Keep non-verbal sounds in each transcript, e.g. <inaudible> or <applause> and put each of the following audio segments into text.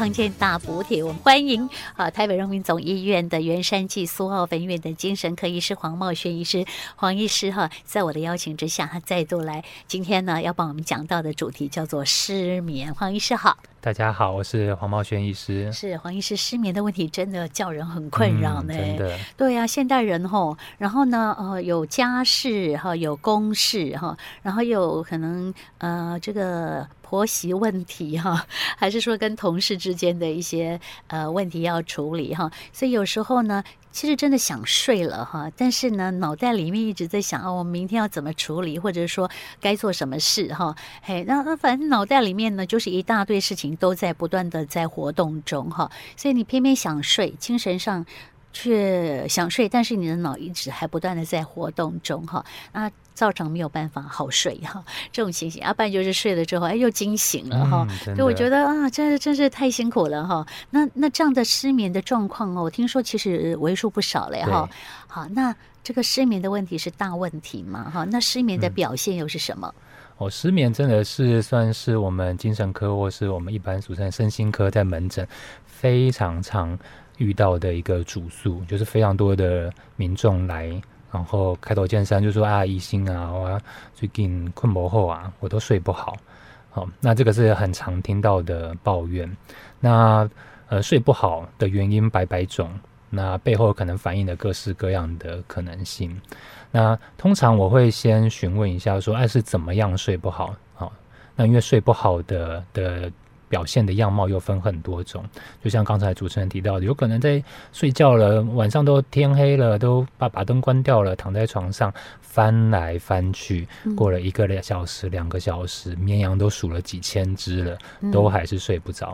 康健大补帖，我们欢迎啊台北荣民总医院的元山暨苏澳分院的精神科医师黄茂轩医师，黄医师哈，在我的邀请之下，他再度来，今天呢要帮我们讲到的主题叫做失眠。黄医师好。大家好，我是黄茂轩医师。是黄医师，失眠的问题真的叫人很困扰呢。嗯、真的，对呀、啊，现代人吼，然后呢，呃，有家事哈，有公事哈，然后有可能呃，这个婆媳问题哈，<laughs> 还是说跟同事之间的一些呃问题要处理哈，所以有时候呢。其实真的想睡了哈，但是呢，脑袋里面一直在想哦，我明天要怎么处理，或者说该做什么事哈。嘿，那那反正脑袋里面呢，就是一大堆事情都在不断的在活动中哈，所以你偏偏想睡，精神上却想睡，但是你的脑一直还不断的在活动中哈。那造成没有办法好睡哈，<laughs> 这种情形，要不然就是睡了之后哎又惊醒了哈，所以我觉得啊，真是真是太辛苦了哈。那那这样的失眠的状况哦，我听说其实为数不少了哈。好，那这个失眠的问题是大问题嘛哈？那失眠的表现又是什么？嗯、哦，失眠真的是算是我们精神科或是我们一般俗称身心科在门诊非常常遇到的一个主诉，就是非常多的民众来。然后开头见山就说啊，医生啊，我最近困不后啊，我都睡不好。好，那这个是很常听到的抱怨。那呃，睡不好的原因百百种，那背后可能反映了各式各样的可能性。那通常我会先询问一下，说，哎，是怎么样睡不好？好，那因为睡不好的的。表现的样貌又分很多种，就像刚才主持人提到的，有可能在睡觉了，晚上都天黑了，都把把灯关掉了，躺在床上翻来翻去，过了一个两小时、两个小时，绵羊都数了几千只了，都还是睡不着。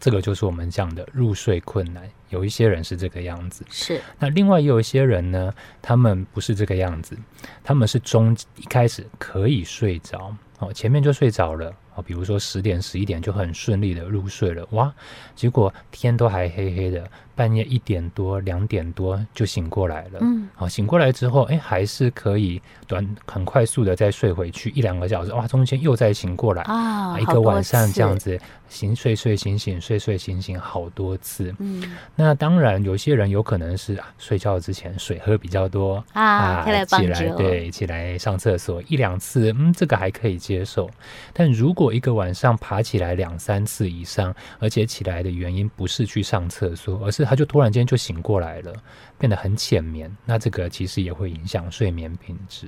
这个就是我们讲的入睡困难。有一些人是这个样子，是。那另外也有一些人呢，他们不是这个样子，他们是中一开始可以睡着，哦，前面就睡着了。啊，比如说十点、十一点就很顺利的入睡了，哇！结果天都还黑黑的，半夜一点多、两点多就醒过来了。嗯，好，醒过来之后，哎，还是可以短很快速的再睡回去一两个小时，哇！中间又再醒过来啊，一个晚上这样子醒睡睡醒醒睡睡醒醒好多次。嗯，那当然有些人有可能是啊，睡觉之前水喝比较多啊，啊起来对起来上厕所一两次，嗯，这个还可以接受，但如果我一个晚上爬起来两三次以上，而且起来的原因不是去上厕所，而是他就突然间就醒过来了，变得很浅眠。那这个其实也会影响睡眠品质。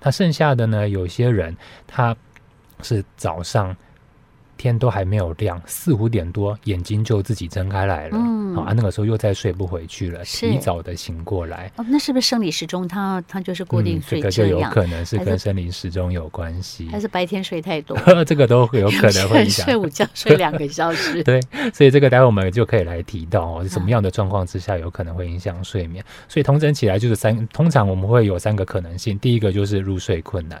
那剩下的呢？有些人他是早上。天都还没有亮，四五点多眼睛就自己睁开来了，嗯，啊，那个时候又再睡不回去了，提早的醒过来。哦，那是不是生理时钟？它它就是固定睡这、嗯、这个就有可能是跟生理时钟有关系，还是白天睡太多？<laughs> 这个都有可能会影响。睡午觉睡两个小时，<laughs> 对，所以这个待会我们就可以来提到哦，什么样的状况之下有可能会影响睡眠？啊、所以统整起来就是三，通常我们会有三个可能性，第一个就是入睡困难。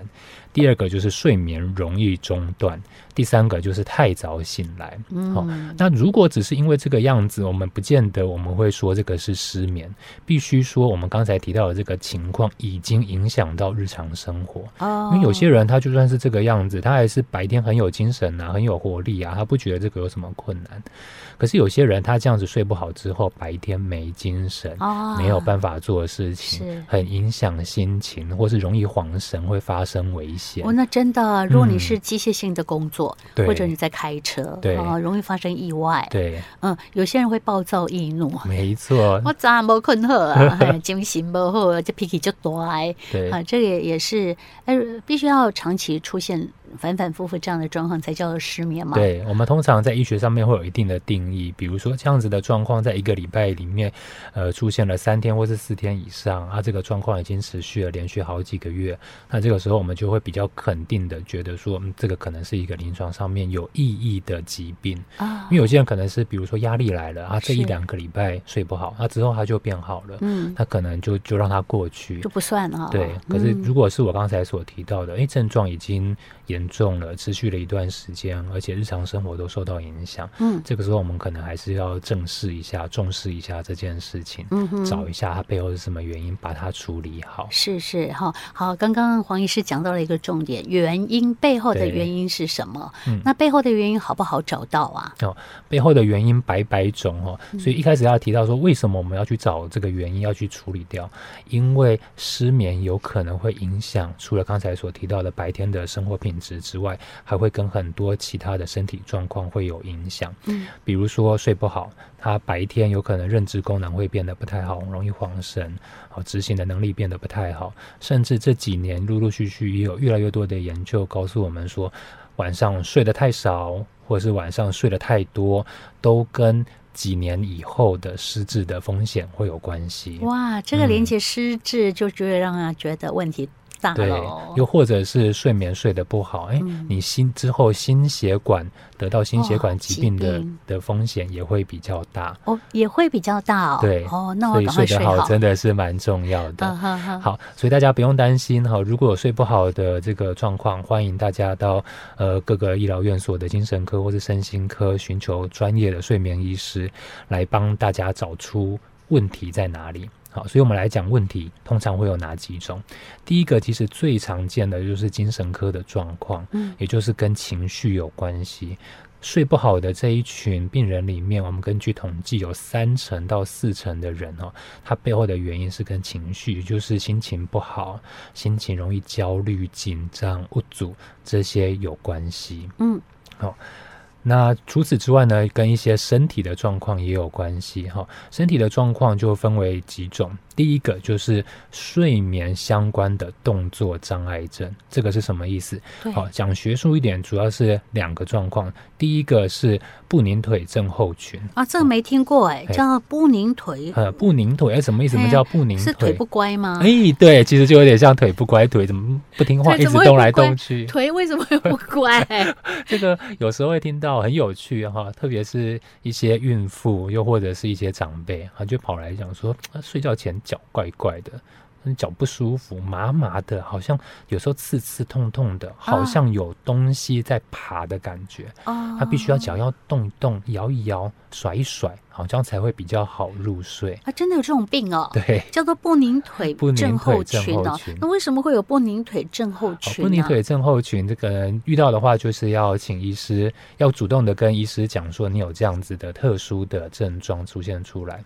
第二个就是睡眠容易中断，第三个就是太早醒来。嗯，好，那如果只是因为这个样子，我们不见得我们会说这个是失眠，必须说我们刚才提到的这个情况已经影响到日常生活。哦，因为有些人他就算是这个样子，他还是白天很有精神啊，很有活力啊，他不觉得这个有什么困难。可是有些人他这样子睡不好之后，白天没精神，哦，没有办法做事情，很影响心情，或是容易恍神，会发生危险。哦，那真的，如果你是机械性的工作，嗯，或者你在开车，对，啊，容易发生意外。对，嗯，有些人会暴躁易怒。没错，<laughs> 我早没困好啊，<laughs> 精神不好，这脾气就大。对，啊，这个也是，哎，必须要长期出现。反反复复这样的状况才叫做失眠嘛？对，我们通常在医学上面会有一定的定义，比如说这样子的状况，在一个礼拜里面，呃，出现了三天或是四天以上，啊，这个状况已经持续了连续好几个月，那这个时候我们就会比较肯定的觉得说，嗯，这个可能是一个临床上面有意义的疾病啊。因为有些人可能是比如说压力来了啊，这一两个礼拜睡不好，那之后他就变好了，嗯，他可能就就让他过去，就不算了。对，可是如果是我刚才所提到的，哎，症状已经严严重了，持续了一段时间，而且日常生活都受到影响，嗯，这个时候我们可能还是要正视一下、重视一下这件事情，嗯哼，找一下它背后是什么原因，把它处理好。是是哈，好，刚刚黄医师讲到了一个重点，原因背后的原因是什么？嗯，那背后的原因好不好找到啊？哦，背后的原因百百种哦，所以一开始要提到说，为什么我们要去找这个原因，要去处理掉？因为失眠有可能会影响，除了刚才所提到的白天的生活品质之外，还会跟很多其他的身体状况会有影响。嗯，比如说睡不好，他白天有可能认知功能会变得不太好，容易恍神，好执行的能力变得不太好，甚至这几年陆陆续续也有越来越多的研究告诉我们说，晚上睡得太少，或者是晚上睡得太多，都跟几年以后的失智的风险会有关系。哇，这个连接失智就觉得让人觉得问题。对，又或者是睡眠睡得不好，哎、嗯，你心之后心血管得到心血管疾病的、的风险也会比较大哦，也会比较大哦。对哦，那。所以睡得好真的是蛮重要的。嗯、好，所以大家不用担心哈，如果有睡不好的这个状况，欢迎大家到呃各个医疗院所的精神科或是身心科寻求专业的睡眠医师来帮大家找出问题在哪里。好，所以我们来讲问题，通常会有哪几种？第一个其实最常见的就是精神科的状况，嗯，也就是跟情绪有关系。睡不好的这一群病人里面，我们根据统计，有三成到四成的人哦，他背后的原因是跟情绪，就是心情不好，心情容易焦虑、紧张、无助这些有关系。嗯，好。那除此之外呢，跟一些身体的状况也有关系哈。身体的状况就分为几种，第一个就是睡眠相关的动作障碍症，这个是什么意思？好，讲学术一点，主要是两个状况。第一个是不宁腿症候群啊，这个没听过哎，叫不宁腿。呃，不宁腿哎，什么意思？什么叫不宁腿？是腿不乖吗？哎，对，其实就有点像腿不乖，腿怎么不听话，一直动来动去。腿为什么会不乖？<laughs> 这个有时候会听到。很有趣哈，特别是一些孕妇，又或者是一些长辈，他就跑来讲说，睡觉前脚怪怪的，脚不舒服，麻麻的，好像有时候刺刺痛痛的，好像有东西在爬的感觉。啊、他必须要脚要动一动，摇一摇，甩一甩。好，这样才会比较好入睡啊！真的有这种病哦，对，叫做不宁腿症候群哦。那为什么会有不宁腿症候群？不宁腿症候群，这个人遇到的话，就是要请医师，要主动的跟医师讲说，你有这样子的特殊的症状出现出来。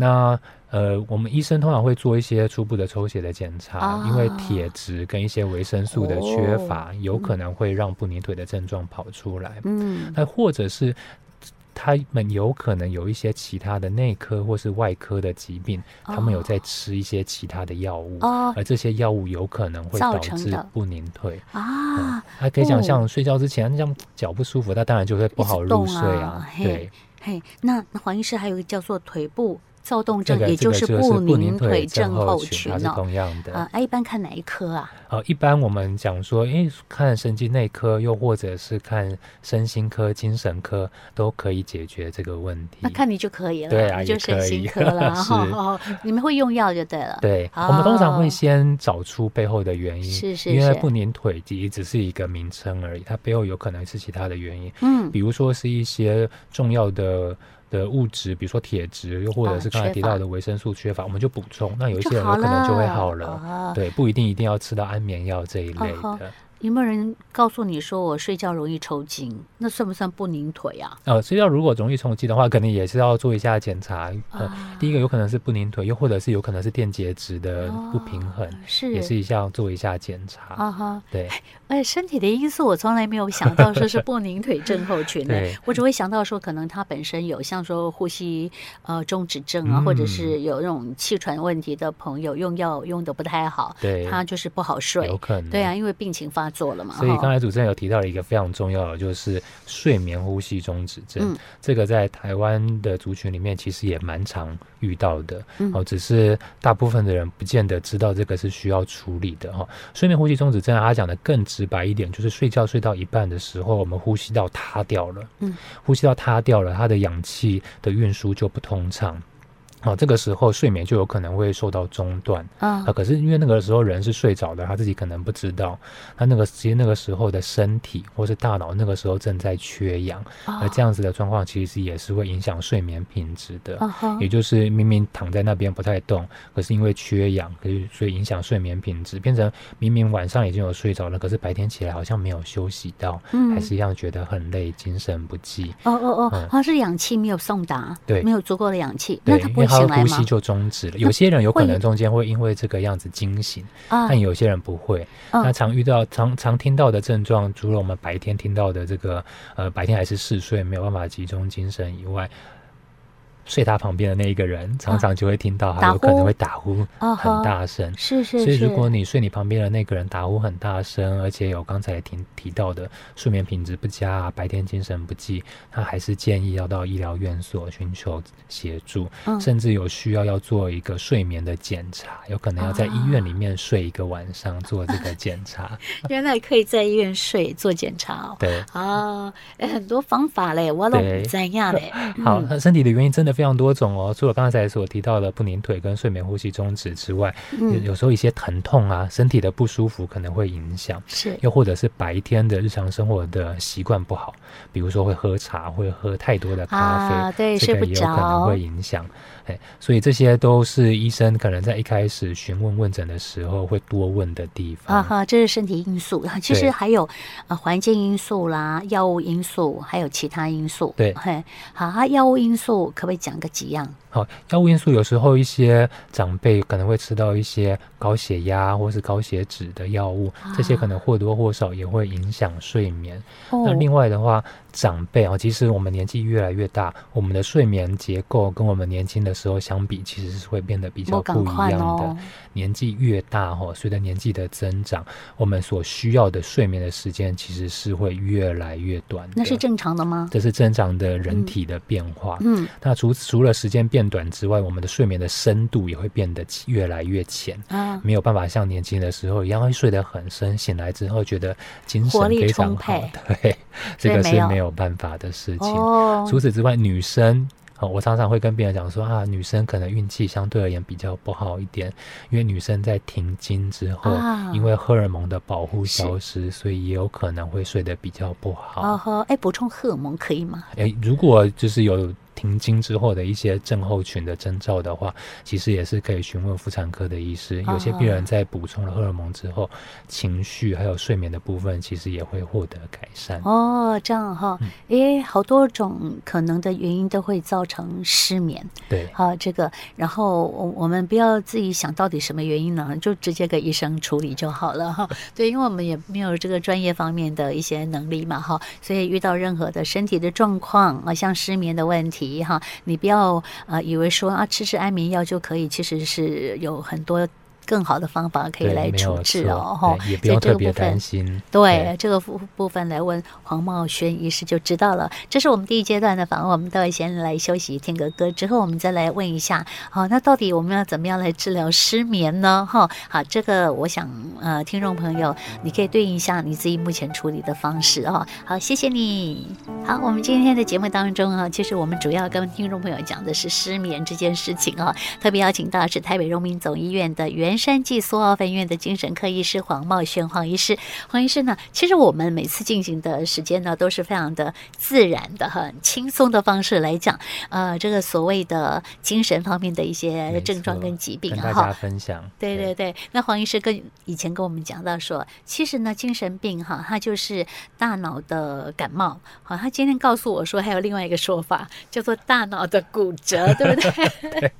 那呃，我们医生通常会做一些初步的抽血的检查，啊、因为铁质跟一些维生素的缺乏，哦、有可能会让不宁腿的症状跑出来。嗯，那或者是。他们有可能有一些其他的内科或是外科的疾病，哦、他们有在吃一些其他的药物，哦、而这些药物有可能会导致不宁腿啊。还、嗯、可以想象睡觉之前这样脚不舒服，他当然就会不好入睡啊。啊对，嘿，那那黄医师还有一个叫做腿部。躁动症，也就是不宁腿症候群是，同样的啊，一般看哪一科啊？呃，一般我们讲说，诶，看神经内科，又或者是看身心科、精神科，都可以解决这个问题。那看你就可以了，对啊，你就身心科了。<laughs> 是，<laughs> 你们会用药就对了。对，我们通常会先找出背后的原因，是是，因为不宁腿其实只是一个名称而已，它背后有可能是其他的原因。嗯，比如说是一些重要的。的物质，比如说铁质，又或者是刚才提到的维生素缺乏，我们就补充。那有一些人有可能就会好了，对，不一定一定要吃到安眠药这一类的。有没有人告诉你说我睡觉容易抽筋？那算不算不宁腿啊？呃，睡觉如果容易抽筋的话，肯定也是要做一下检查。呃，啊、第一个有可能是不宁腿，又或者是有可能是电解质的不平衡，哦、是也是一项做一下检查。啊哈，对。哎，身体的因素我从来没有想到说是不宁腿症候群的，<laughs> 对我只会想到说可能他本身有像说呼吸呃中止症啊，嗯、或者是有那种气喘问题的朋友用药用的不太好，对，他就是不好睡，有可能。对啊，因为病情发。做了嘛？所以刚才主持人有提到了一个非常重要的，就是睡眠呼吸中止症。嗯、这个在台湾的族群里面其实也蛮常遇到的。哦，只是大部分的人不见得知道这个是需要处理的哈。睡眠呼吸中止症，他讲的更直白一点，就是睡觉睡到一半的时候，我们呼吸道塌掉了。嗯，呼吸道塌掉了，它的氧气的运输就不通畅。哦，这个时候睡眠就有可能会受到中断啊。可是因为那个时候人是睡着的，他自己可能不知道，他那个其实那个时候的身体或是大脑那个时候正在缺氧，而这样子的状况其实也是会影响睡眠品质的。也就是明明躺在那边不太动，可是因为缺氧，可是所以影响睡眠品质，变成明明晚上已经有睡着了，可是白天起来好像没有休息到，还是一样觉得很累，精神不济。哦哦哦，他是氧气没有送达，对，没有足够的氧气，那他不会。他的呼吸就终止了。有些人有可能中间会因为这个样子惊醒，但有些人不会。那常遇到、常常听到的症状，除了我们白天听到的这个，呃，白天还是嗜睡，没有办法集中精神以外。睡他旁边的那一个人，常常就会听到他有可能会打呼很大声。是是是。所以如果你睡你旁边的那个人打呼很大声，而且有刚才提提到的睡眠品质不佳，啊白天精神不济，他还是建议要到医疗院所寻求协助，甚至有需要要做一个睡眠的检查，有可能要在医院里面睡一个晚上做这个检查。<laughs> 原来可以在医院睡做检查哦。对。啊，很多方法嘞，我都不知样嘞。<laughs> 好，那身体的原因真的。非常多种哦，除了刚才所提到的不宁腿跟睡眠呼吸中止之外，嗯，有时候一些疼痛啊，身体的不舒服可能会影响，是，又或者是白天的日常生活的习惯不好，比如说会喝茶，会喝太多的咖啡，啊、对，这个也有可能会影响。哎，所以这些都是医生可能在一开始询问问诊的时候会多问的地方。啊哈，这是身体因素，<laughs> 其实还有呃环境因素啦、药物因素，还有其他因素。对，嘿，好，啊，药物因素可不可以两个几样？好，药物因素有时候一些长辈可能会吃到一些高血压或是高血脂的药物，啊，这些可能或多或少也会影响睡眠。哦，那另外的话，长辈啊，其实我们年纪越来越大，我们的睡眠结构跟我们年轻的时候相比，其实是会变得比较不一样的。哦、年纪越大哈，随着年纪的增长，我们所需要的睡眠的时间其实是会越来越短。那是正常的吗？这是正常的人体的变化。嗯，那除除了时间变短之外，我们的睡眠的深度也会变得越来越浅。啊，没有办法像年轻的时候一样会睡得很深，醒来之后觉得精神非常好。<laughs> 对，这个是没有办法的事情。哦，除此之外，女生。哦，我常常会跟病人讲说啊，女生可能运气相对而言比较不好一点，因为女生在停经之后，啊、因为荷尔蒙的保护消失，所以也有可能会睡得比较不好。哦呵，哎，补充荷尔蒙可以吗？哎，如果就是有。停经之后的一些症候群的征兆的话，其实也是可以询问妇产科的医师。有些病人在补充了荷尔蒙之后，情绪还有睡眠的部分，其实也会获得改善。哦，这样哈，诶，好多种可能的原因都会造成失眠。对，好，这个，然后我我们不要自己想到底什么原因呢，就直接给医生处理就好了哈。对，因为我们也没有这个专业方面的一些能力嘛哈，所以遇到任何的身体的状况啊，像失眠的问题。哈，你不要呃以为说啊吃吃安眠药就可以，其实是有很多。更好的方法可以来处置哦，哈，也不用特别担心。对这个部部分来问黄茂轩医师就知道了。这是我们第一阶段的访问，我们都会先来休息听个歌，之后我们再来问一下，好，那到底我们要怎么样来治疗失眠呢？哈，好，这个我想呃，听众朋友你可以对应一下你自己目前处理的方式哦。好，谢谢你。好，我们今天的节目当中啊，其实我们主要跟听众朋友讲的是失眠这件事情啊，特别邀请到的是台北荣民总医院的原山际苏澳分院的精神科医师黄茂轩黄医师，黄医师呢，其实我们每次进行的时间呢，都是非常的自然的、很轻松的方式来讲，呃，这个所谓的精神方面的一些症状跟疾病，跟大家分享。对对对，那黄医师跟以前跟我们讲到说，其实呢，精神病哈，它就是大脑的感冒。好，他今天告诉我说，还有另外一个说法，叫做大脑的骨折，对不对？<laughs> 对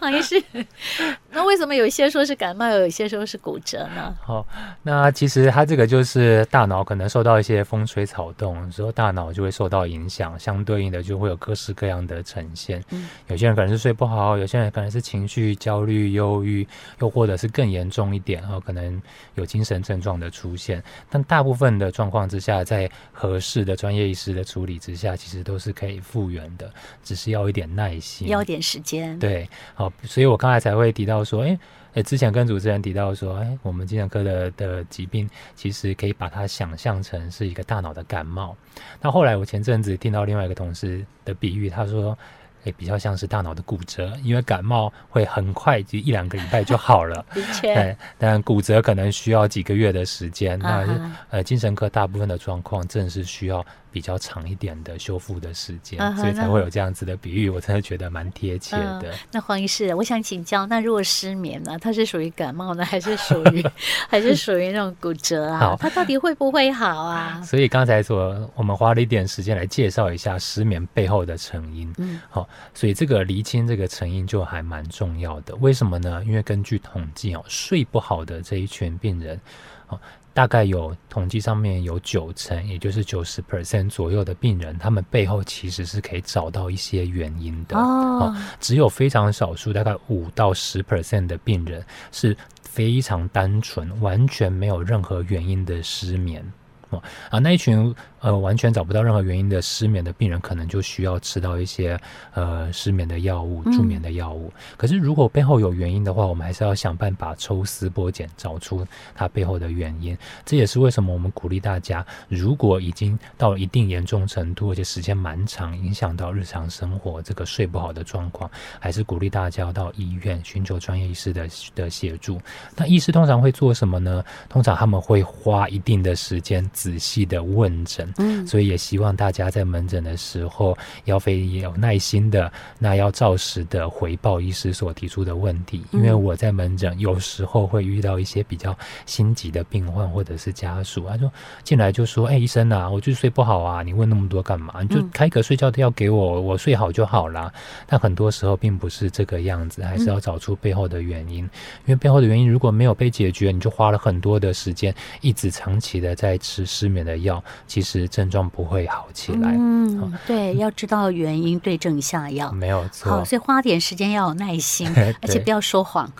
黄医师，<laughs> 那为什么有一些说是感冒，有一些说是骨折呢？好，那其实它这个就是大脑可能受到一些风吹草动，之后大脑就会受到影响，相对应的就会有各式各样的呈现。嗯，有些人可能是睡不好，有些人可能是情绪焦虑、忧郁，又或者是更严重一点啊，可能有精神症状的出现。但大部分的状况之下，在合适的专业医师的处理之下，其实都是可以复原的，只是要一点耐心，要点时间。对。好，所以我刚才才会提到说，哎，呃，之前跟主持人提到说，哎，我们精神科的的疾病，其实可以把它想象成是一个大脑的感冒。那后来我前阵子听到另外一个同事的比喻，他说，哎比较像是大脑的骨折，因为感冒会很快就一两个礼拜就好了，<laughs> 的确，但骨折可能需要几个月的时间。啊、那呃，精神科大部分的状况正是需要比较长一点的修复的时间，啊、所以才会有这样子的比喻。我真的觉得蛮贴切的。呃、那黄医师，我想请教，那如果失眠呢？它是属于感冒呢，还是属于 <laughs> 还是属于那种骨折啊？它到底会不会好啊？<laughs> 所以刚才说，我们花了一点时间来介绍一下失眠背后的成因。嗯，好，所以这个厘清这个成因就还蛮重要的。为什么呢？因为根据统计哦，睡不好的这一群病人，哦，大概有统计上面有九成，也就是九十 percent 左右的病人，他们背后其实是可以找到一些原因的。哦，只有非常少数，大概五到十 percent 的病人是非常单纯，完全没有任何原因的失眠。哦，啊，那一群。呃，完全找不到任何原因的失眠的病人，可能就需要吃到一些呃失眠的药物、助眠的药物。嗯。可是如果背后有原因的话，我们还是要想办法抽丝剥茧，找出它背后的原因。这也是为什么我们鼓励大家，如果已经到了一定严重程度，而且时间蛮长，影响到日常生活这个睡不好的状况，还是鼓励大家到医院寻求专业医师的的协助。那医师通常会做什么呢？通常他们会花一定的时间，仔细的问诊。嗯，所以也希望大家在门诊的时候要非有耐心的，那要照实的回报医师所提出的问题。因为我在门诊有时候会遇到一些比较心急的病患或者是家属，他说进来就说：“哎，医生啊，我就睡不好啊，你问那么多干嘛？你就开个睡觉的药给我，我睡好就好啦。”但很多时候并不是这个样子，还是要找出背后的原因。因为背后的原因如果没有被解决，你就花了很多的时间，一直长期的在吃失眠的药，其实。症状不会好起来。嗯，对，要知道原因，对症下药，没有错。好，所以花点时间要有耐心，<laughs> 而且不要说谎，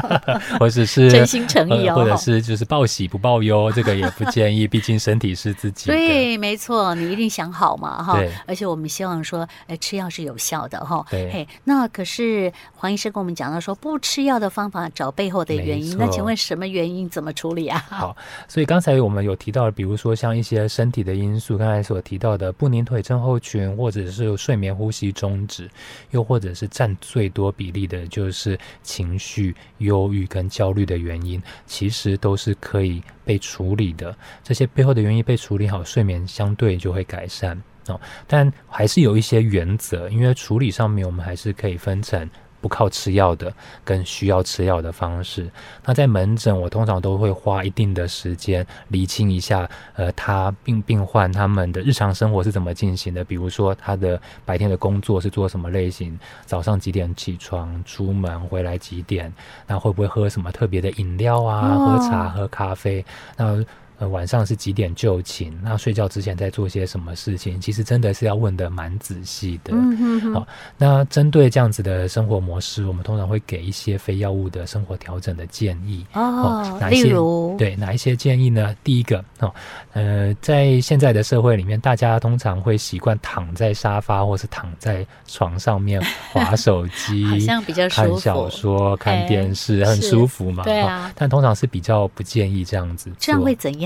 <laughs> 或者是真心诚意哦，或者是就是报喜不报忧，<laughs> 这个也不建议，毕竟身体是自己的。对，没错，你一定想好嘛，哈。而且我们希望说，哎，吃药是有效的，哈。对。嘿，那可是黄医生跟我们讲到说，不吃药的方法，找背后的原因。那请问什么原因？怎么处理啊？好，所以刚才我们有提到，比如说像一些身体的因。因素刚才所提到的不宁腿症候群，或者是睡眠呼吸中止，又或者是占最多比例的，就是情绪忧郁跟焦虑的原因，其实都是可以被处理的。这些背后的原因被处理好，睡眠相对就会改善哦。但还是有一些原则，因为处理上面我们还是可以分成。不靠吃药的，跟需要吃药的方式。那在门诊，我通常都会花一定的时间厘清一下，呃，他病病患他们的日常生活是怎么进行的。比如说，他的白天的工作是做什么类型，早上几点起床，出门回来几点，那会不会喝什么特别的饮料啊？喝茶、喝咖啡？那呃，晚上是几点就寝？那睡觉之前在做些什么事情？其实真的是要问的蛮仔细的。嗯哼哼。好，那针对这样子的生活模式，我们通常会给一些非药物的生活调整的建议。哦，哪一些？例如，对，哪一些建议呢？第一个，哦，呃，在现在的社会里面，大家通常会习惯躺在沙发或是躺在床上面划手机，<laughs> 好像比较看小说、看电视，很舒服嘛。对啊。但通常是比较不建议这样子。这样会怎样？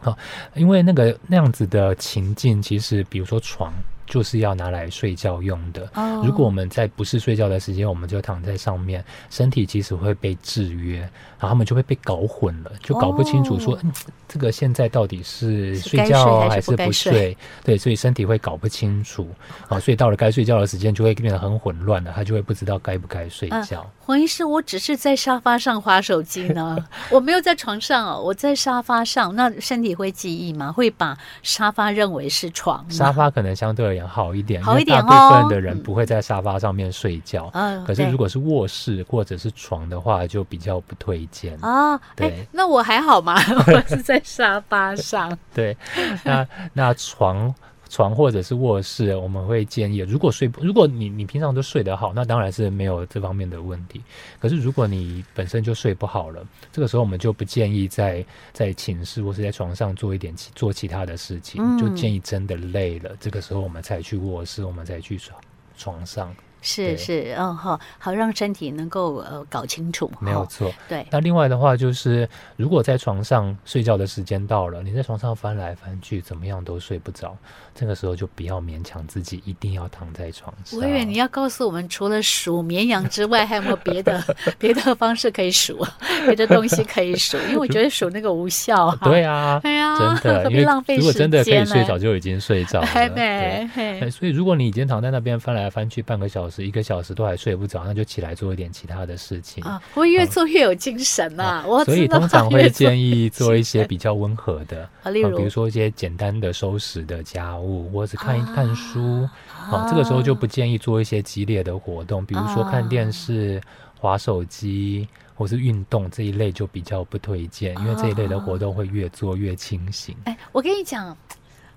好，因为那个那样子的情境，其实比如说床。就是要拿来睡觉用的。如果我们在不是睡觉的时间，我们就躺在上面，身体其实会被制约，然后他们就会被搞混了，就搞不清楚说，嗯，这个现在到底是睡觉还是不睡？对，所以身体会搞不清楚啊，所以到了该睡觉的时间就会变得很混乱了，他就会不知道该不该睡觉。黄医师，我只是在沙发上划手机呢，<laughs> 我没有在床上哦，我在沙发上，那身体会记忆吗？会把沙发认为是床？沙发可能相对而言。好一点，好一点哦。大部分的人不会在沙发上面睡觉，嗯，可是如果是卧室或者是床的话，就比较不推荐啊。对，那我还好吗？<laughs> 我是在沙发上。对，那那床。床或者是卧室，我们会建议，如果睡不，如果你你平常都睡得好，那当然是没有这方面的问题。可是如果你本身就睡不好了，这个时候我们就不建议在在寝室或是在床上做一点做其他的事情，就建议真的累了，这个时候我们才去卧室，我们才去床床上。是是，嗯好，好让身体能够呃搞清楚，没有错。对，那另外的话就是，如果在床上睡觉的时间到了，你在床上翻来翻去，怎么样都睡不着，这个时候就不要勉强自己一定要躺在床上。我以为你要告诉我们，除了数绵羊之外，还有没有别的 <laughs> 别的方式可以数，别的东西可以数？因为我觉得数那个无效啊。对啊，哎呀，真的，因为如果真的可以睡着，就已经睡着了。对，所以如果你已经躺在那边翻来翻去半个小时、一个小时都还睡不着，那就起来做一点其他的事情啊。会越做越有精神啊！我所以通常会建议做一些比较温和的，例如比如说一些简单的收拾的家务，或者是看一看书。啊，这个时候就不建议做一些激烈的活动，比如说看电视、滑手机或是运动这一类就比较不推荐，因为这一类的活动会越做越清醒。哎，我跟你讲，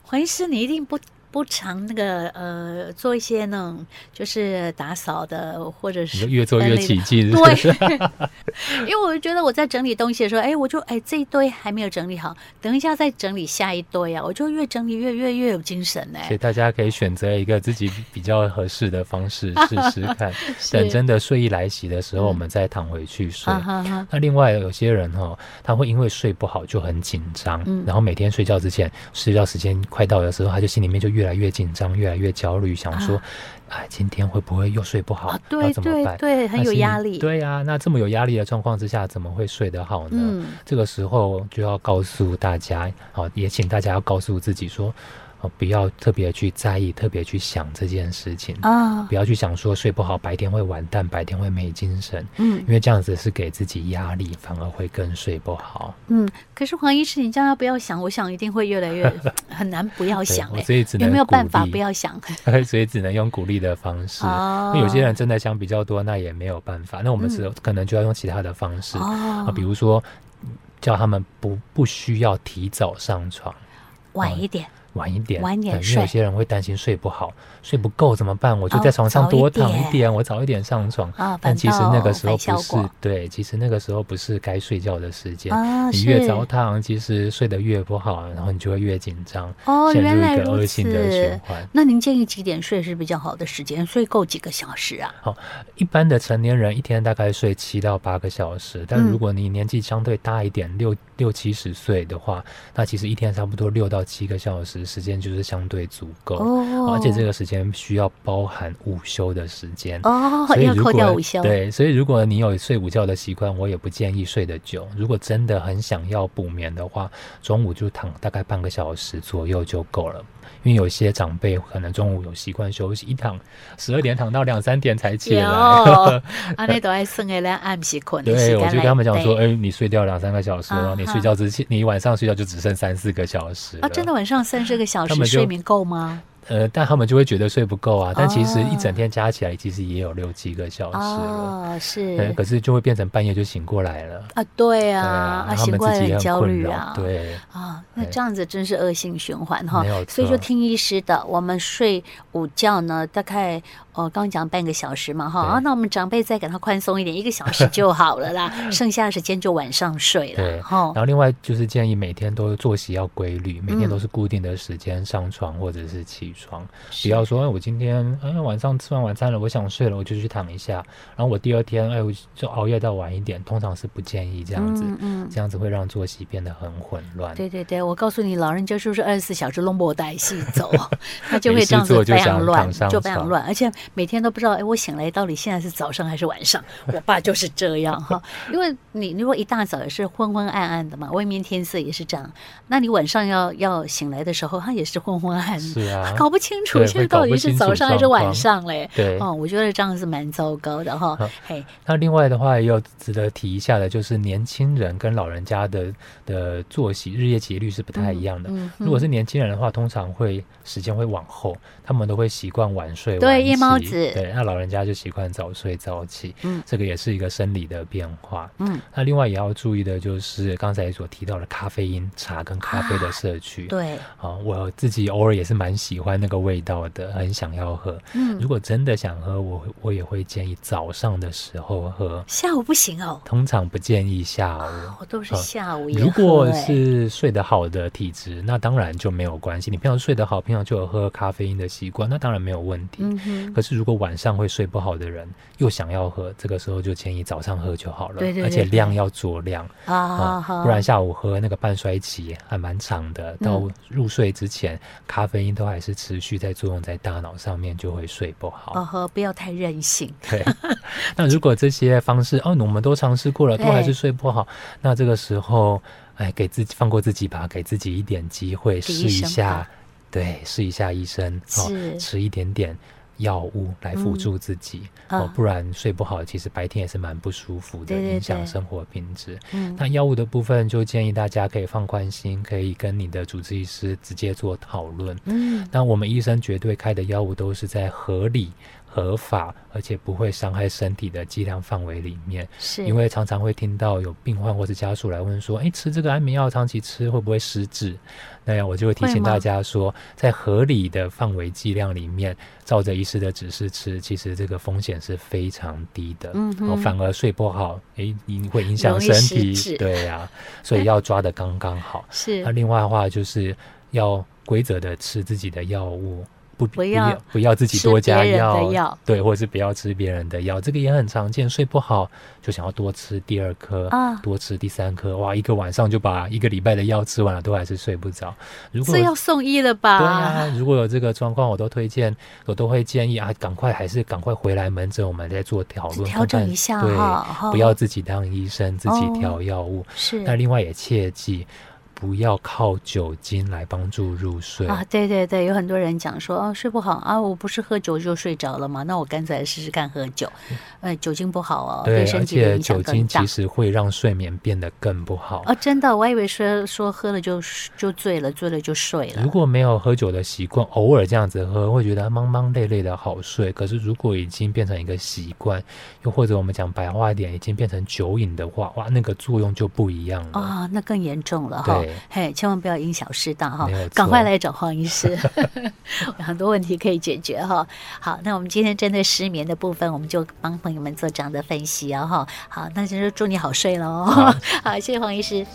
黄医师，你一定不。不常那个呃做一些那种就是打扫的，或者是越做越起劲，对，<laughs> 因为我就觉得我在整理东西的时候，哎，我就哎这一堆还没有整理好，等一下再整理下一堆啊，我就越整理越越越有精神哎。所以大家可以选择一个自己比较合适的方式 <laughs> 试试看，等真的睡意来袭的时候，我们再躺回去睡。嗯、那另外有些人哈、哦，他会因为睡不好就很紧张，嗯、然后每天睡觉之前睡觉时间快到的时候，他就心里面就越。越来越紧张，越来越焦虑，想说，哎、啊，今天会不会又睡不好？啊、对，要怎么办？对，对，很有压力。对呀、啊，那这么有压力的状况之下，怎么会睡得好呢？嗯、这个时候就要告诉大家，好，也请大家要告诉自己说。不要特别去在意，特别去想这件事情啊！哦、不要去想说睡不好，白天会完蛋，白天会没精神。嗯，因为这样子是给自己压力，反而会更睡不好。嗯，可是黄医师，你叫他不要想，我想一定会越来越 <laughs> 很难不要想、欸。所以只能有没有办法不要想？<laughs> 所以只能用鼓励的方式。哦、有些人真的想比较多，那也没有办法。那我们是可能就要用其他的方式啊，哦、比如说叫他们不不需要提早上床，晚一点。晚一点，晚一点睡。因为有些人会担心睡不好，睡不够怎么办？我就在床上多躺一点，我早一点上床。但其实那个时候不是对，其实那个时候不是该睡觉的时间。你越早躺，其实睡得越不好，然后你就会越紧张，陷入一个恶性的循环。那您建议几点睡是比较好的时间？睡够几个小时啊？好，一般的成年人一天大概睡七到八个小时，但如果你年纪相对大一点，六六七十岁的话，那其实一天差不多六到七个小时。时间就是相对足够，哦、而且这个时间需要包含午休的时间哦，所以如果要扣掉午休。对，所以如果你有睡午觉的习惯，我也不建议睡得久。如果真的很想要补眠的话，中午就躺大概半个小时左右就够了。因为有些长辈可能中午有习惯休息，一躺十二点躺到两三点才起来。<laughs> 啊，那都爱生的咧，按时困。对，我就跟他们讲说，哎，你睡掉两三个小时了，你睡觉之前，你晚上睡觉就只剩三四个小时。啊，真的晚上三四个小时睡眠够吗？呃，但他们就会觉得睡不够啊。但其实一整天加起来，其实也有六七个小时了。哦，是。对，可是就会变成半夜就醒过来了。啊，对啊，啊，醒过来很焦虑啊。对。啊，那这样子真是恶性循环哈。没有。所以就听医师的，我们睡午觉呢，大概哦，刚讲半个小时嘛哈。啊，那我们长辈再给他宽松一点，一个小时就好了啦。<laughs> 剩下的时间就晚上睡了。对。然后另外就是建议每天都作息要规律，每天都是固定的时间上床或者是起床，不要说哎，我今天哎晚上吃完晚餐了，我想睡了，我就去躺一下，然后我第二天哎我就熬夜到晚一点，通常是不建议这样子，嗯，嗯。这样子会让作息变得很混乱。对对对，我告诉你，老人家是不是二十四小时拢不带戏走，<laughs> 他就会这样子非常乱，就非常乱，而且每天都不知道哎我醒来到底现在是早上还是晚上。我爸就是这样哈，因为你如果一大早也是昏昏暗暗的嘛，外面天色也是这样，那你晚上要要醒来的时候，他也是昏昏暗暗，是啊，搞不清楚。现在到底是早上还是晚上嘞？对，哦，我觉得这样是蛮糟糕的哈。嘿，那另外的话也有值得提一下的，就是年轻人跟老人家的的作息日夜节律是不太一样的。嗯如果是年轻人的话，通常会时间会往后，他们都会习惯晚睡。对，夜猫子。对，那老人家就习惯早睡早起。嗯，这个也是一个生理的变化。嗯，那另外也要注意的就是刚才所提到的咖啡因、茶跟咖啡的摄取。对，啊，我自己偶尔也是蛮喜欢欢那个味道的，很想要喝。嗯，如果真的想喝，我我也会建议早上的时候喝，下午不行哦。通常不建议下午，都是下午、欸。如果是睡得好的体质，那当然就没有关系。你平常睡得好，平常就有喝咖啡因的习惯，那当然没有问题。嗯。可是如果晚上会睡不好的人，又想要喝，这个时候就建议早上喝就好了。对对对对，而且量要酌量不然下午喝那个半衰期还蛮长的，到入睡之前，嗯、咖啡因都还是持续在作用在大脑上面，就会睡不好。哦呵，不要太任性。<laughs> 对。那如果这些方式哦，我们都尝试过了，都还是睡不好，那这个时候，哎，给自己放过自己吧，给自己一点机会，试一下，对，试一下医生，哦，吃一点点药物来辅助自己，嗯、哦，不然睡不好，其实白天也是蛮不舒服的，影响生活品质。嗯，那药物的部分就建议大家可以放宽心，可以跟你的主治医师直接做讨论。嗯，那我们医生绝对开的药物都是在合理。合法而且不会伤害身体的剂量范围里面，是因为常常会听到有病患或是家属来问说：“哎，吃这个安眠药长期吃会不会失智？”那样我就会提醒大家说，在合理的范围剂量里面，照着医师的指示吃，其实这个风险是非常低的。嗯，然后反而睡不好，哎，你会影响身体。对呀、啊，所以要抓的刚刚好。是。那另外的话，就是要规则的吃自己的药物。不不要不要自己多加药，药，对，或者是不要吃别人的药，这个也很常见。睡不好就想要多吃第二颗啊，多吃第三颗，哇，一个晚上就把一个礼拜的药吃完了，都还是睡不着。如果是要送医了吧？对啊，如果有这个状况，我都推荐，我都会建议啊，赶快还是赶快回来门诊，我们再做讨论，调整一下，对，不要自己当医生，自己调药物。哦、是，那另外也切记。不要靠酒精来帮助入睡啊！对对对，有很多人讲说哦，睡不好啊，我不是喝酒就睡着了吗？那我干脆来试试看喝酒。呃，酒精不好哦，对，对身体的影响更大。而且酒精其实会让睡眠变得更不好。啊，真的，我还以为说说喝了就就醉了，醉了就睡了。如果没有喝酒的习惯，偶尔这样子喝，会觉得茫茫累累的好睡。可是如果已经变成一个习惯，又或者我们讲白话一点，已经变成酒瘾的话，哇，那个作用就不一样了啊，那更严重了哈。嘿，千万不要因小失大哈，赶快来找黄医师，<laughs> 有很多问题可以解决哈。好，那我们今天针对失眠的部分，我们就帮朋友们做这样的分析哦哈。好，那就是祝你好睡喽。好，<laughs> 好，谢谢黄医师。